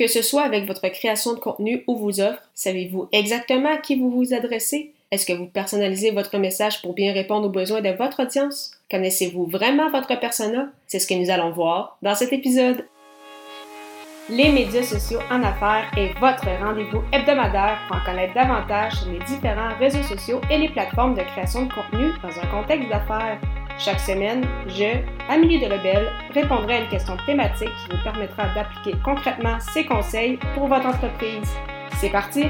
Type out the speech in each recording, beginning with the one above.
Que ce soit avec votre création de contenu ou vos offres, savez-vous exactement à qui vous vous adressez? Est-ce que vous personnalisez votre message pour bien répondre aux besoins de votre audience? Connaissez-vous vraiment votre persona? C'est ce que nous allons voir dans cet épisode. Les médias sociaux en affaires est votre rendez-vous hebdomadaire pour en connaître davantage sur les différents réseaux sociaux et les plateformes de création de contenu dans un contexte d'affaires. Chaque semaine, je, Amélie Delebel, répondrai à une question thématique qui vous permettra d'appliquer concrètement ces conseils pour votre entreprise. C'est parti!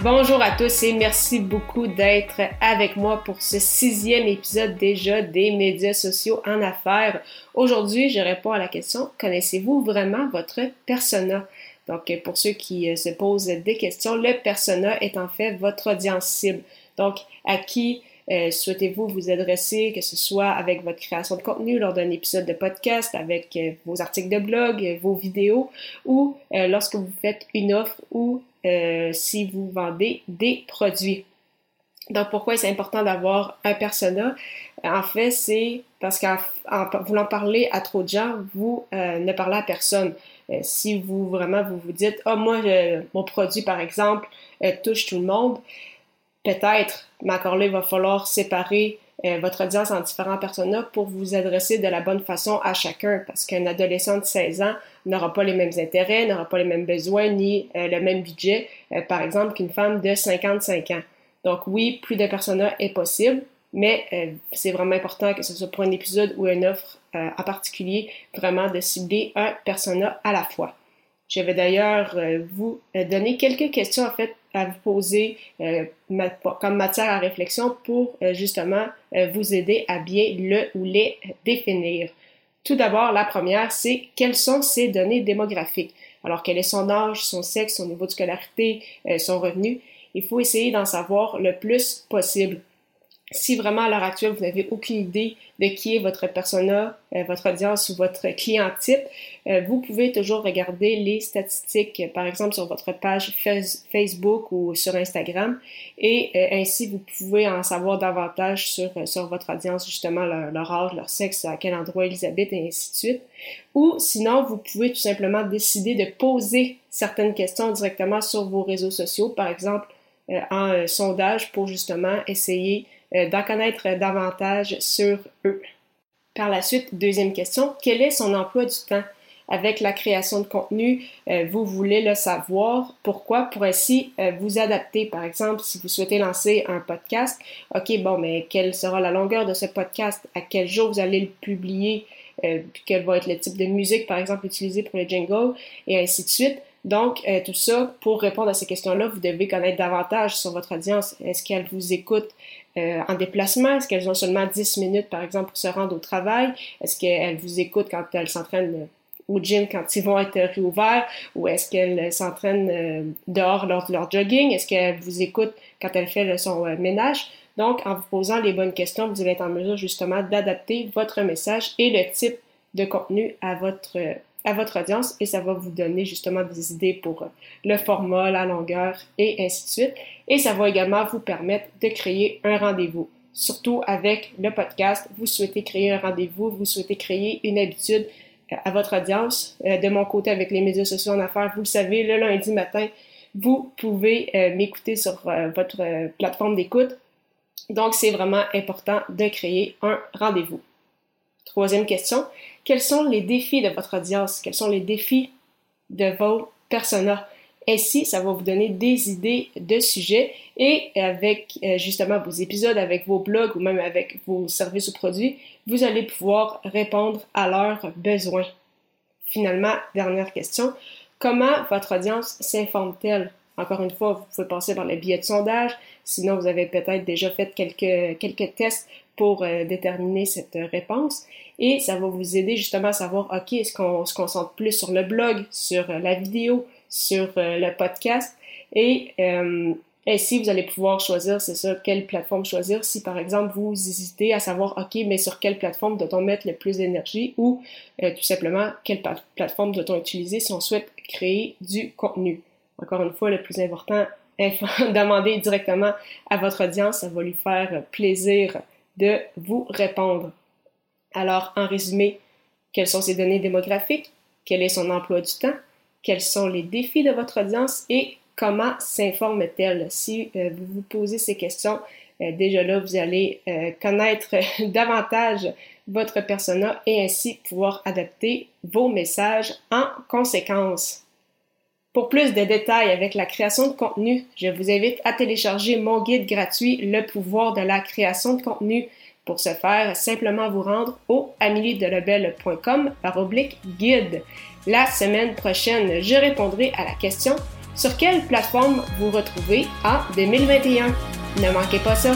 Bonjour à tous et merci beaucoup d'être avec moi pour ce sixième épisode déjà des médias sociaux en affaires. Aujourd'hui, je réponds à la question, connaissez-vous vraiment votre persona? Donc, pour ceux qui euh, se posent des questions, le persona est en fait votre audience cible. Donc, à qui euh, souhaitez-vous vous adresser, que ce soit avec votre création de contenu lors d'un épisode de podcast, avec euh, vos articles de blog, vos vidéos, ou lorsque vous faites une offre ou euh, si vous vendez des produits. Donc, pourquoi c'est important d'avoir un persona? En fait, c'est parce qu'en voulant parler à trop de gens, vous euh, ne parlez à personne. Euh, si vous vraiment vous vous dites, ah, moi, mon produit, par exemple, touche tout le monde, peut-être, mais encore il va falloir séparer euh, votre audience en différents personas pour vous adresser de la bonne façon à chacun parce qu'un adolescent de 16 ans n'aura pas les mêmes intérêts, n'aura pas les mêmes besoins ni euh, le même budget, euh, par exemple, qu'une femme de 55 ans. Donc oui, plus de personas est possible, mais c'est vraiment important que ce soit pour un épisode ou une offre en particulier, vraiment de cibler un persona à la fois. Je vais d'ailleurs vous donner quelques questions en fait à vous poser euh, comme matière à réflexion pour euh, justement euh, vous aider à bien le ou les définir. Tout d'abord, la première, c'est quelles sont ces données démographiques? Alors, quel est son âge, son sexe, son niveau de scolarité, son revenu? Il faut essayer d'en savoir le plus possible. Si vraiment à l'heure actuelle, vous n'avez aucune idée de qui est votre persona, euh, votre audience ou votre client type, euh, vous pouvez toujours regarder les statistiques, par exemple sur votre page Facebook ou sur Instagram, et euh, ainsi vous pouvez en savoir davantage sur, sur votre audience, justement leur, leur, âge, leur sexe, à quel endroit ils habitent, et ainsi de suite. Ou sinon, vous pouvez tout simplement décider de poser certaines questions directement sur vos réseaux sociaux, par exemple en sondage pour justement essayer euh, d'en connaître davantage sur eux. Par la suite, deuxième question, quel est son emploi du temps? Avec la création de contenu, euh, vous voulez le savoir. Pourquoi? Pour ainsi euh, vous adapter. Par exemple, si vous souhaitez lancer un podcast, OK, bon, mais quelle sera la longueur de ce podcast? À quel jour vous allez le publier? quel va être le type de musique, par exemple, utilisé pour le jingle? Et ainsi de suite. Donc, tout ça, pour répondre à ces questions-là, vous devez connaître davantage sur votre audience. Est-ce qu'elle vous écoute euh, en déplacement? Est-ce qu'elles ont seulement 10 minutes, par exemple, pour se rendre au travail? Est-ce qu'elles vous écoutent quand elles s'entraînent euh, au gym quand ils vont être réouverts? Ou est-ce qu'elles s'entraînent euh, dehors lors de leur jogging? Est-ce qu'elles vous écoutent quand elles font son ménage? Donc, en vous posant les bonnes questions, vous allez être en mesure justement d'adapter votre message et le type de contenu à votre à votre audience et ça va vous donner justement des idées pour le format, la longueur et ainsi de suite. Et ça va également vous permettre de créer un rendez-vous. Surtout avec le podcast, vous souhaitez créer un rendez-vous, vous souhaitez créer une habitude euh, à votre audience. Euh, de mon côté, avec les médias sociaux en affaires, vous le savez, le lundi matin, vous pouvez euh, m'écouter sur votre plateforme d'écoute. Donc, c'est vraiment important de créer un rendez-vous. Troisième question, quels sont les défis de votre audience? Quels sont les défis de vos personas? Ainsi, ça va vous donner des idées de sujets et avec euh, justement vos épisodes, avec vos blogs ou même avec vos services ou produits, vous allez pouvoir répondre à leurs besoins. Finalement, dernière question, comment votre audience s'informe-t-elle? Encore une fois, vous pouvez passer par les billets de sondage, sinon vous avez peut-être déjà fait quelques, quelques tests pour euh, déterminer cette réponse. Et ça va vous aider justement à savoir, OK, est-ce qu'on se concentre plus sur le blog, sur euh, la vidéo, sur euh, le podcast? Et ainsi, vous allez pouvoir choisir, c'est ça, quelle plateforme choisir. Si par exemple vous hésitez à savoir, OK, mais sur quelle plateforme doit-on mettre le plus d'énergie ou tout simplement quelle plateforme doit-on utiliser si on souhaite créer du contenu? Encore une fois, le plus important, demander directement à votre audience, ça va lui faire plaisir de vous répondre. Alors, en résumé, quelles sont ces données démographiques? Quel est son emploi du temps? Quels sont les défis de votre audience? Et comment s'informe-t-elle? Si euh, vous vous posez ces questions, euh, déjà là, vous allez euh, connaître davantage votre persona et ainsi pouvoir adapter vos messages en conséquence. Pour plus de détails avec la création de contenu, je vous invite à télécharger mon guide gratuit Le pouvoir de la création de contenu. Pour ce faire, simplement vous rendre au améliedelebel.com par oblique guide. La semaine prochaine, je répondrai à la question sur quelle plateforme vous retrouvez en 2021. Ne manquez pas ça!